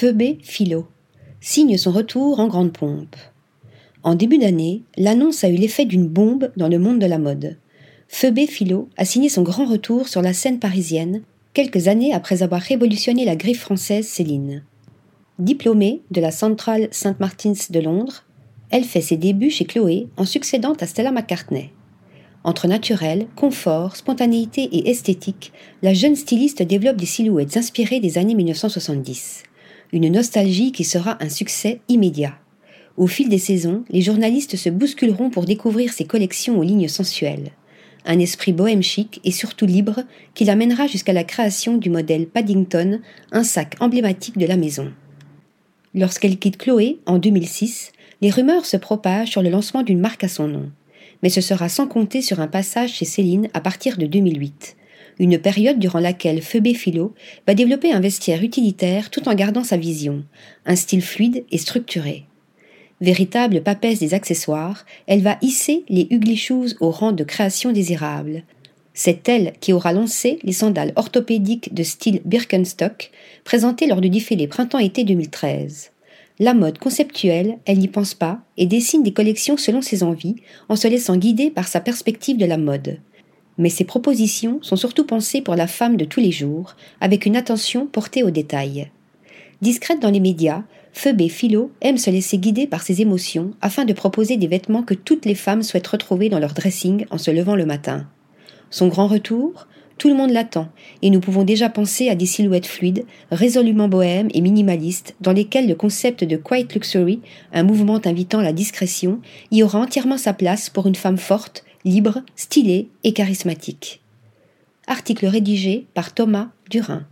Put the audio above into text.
Phoebe Philo signe son retour en grande pompe. En début d'année, l'annonce a eu l'effet d'une bombe dans le monde de la mode. Phoebe Philo a signé son grand retour sur la scène parisienne, quelques années après avoir révolutionné la griffe française Céline. Diplômée de la Central St. Martin's de Londres, elle fait ses débuts chez Chloé en succédant à Stella McCartney. Entre naturel, confort, spontanéité et esthétique, la jeune styliste développe des silhouettes inspirées des années 1970. Une nostalgie qui sera un succès immédiat. Au fil des saisons, les journalistes se bousculeront pour découvrir ses collections aux lignes sensuelles. Un esprit bohème chic et surtout libre qui l'amènera jusqu'à la création du modèle Paddington, un sac emblématique de la maison. Lorsqu'elle quitte Chloé en 2006, les rumeurs se propagent sur le lancement d'une marque à son nom. Mais ce sera sans compter sur un passage chez Céline à partir de 2008, une période durant laquelle Phoebe Philo va développer un vestiaire utilitaire tout en gardant sa vision, un style fluide et structuré. Véritable papesse des accessoires, elle va hisser les ugly shoes au rang de création désirable. C'est elle qui aura lancé les sandales orthopédiques de style Birkenstock, présentées lors du défilé printemps-été 2013. La mode conceptuelle, elle n'y pense pas et dessine des collections selon ses envies, en se laissant guider par sa perspective de la mode. Mais ses propositions sont surtout pensées pour la femme de tous les jours, avec une attention portée aux détails. Discrète dans les médias, Phoebe Philo aime se laisser guider par ses émotions afin de proposer des vêtements que toutes les femmes souhaitent retrouver dans leur dressing en se levant le matin. Son grand retour, tout le monde l'attend, et nous pouvons déjà penser à des silhouettes fluides, résolument bohèmes et minimalistes, dans lesquelles le concept de quiet luxury, un mouvement invitant la discrétion, y aura entièrement sa place pour une femme forte, libre, stylée et charismatique. Article rédigé par Thomas Durin.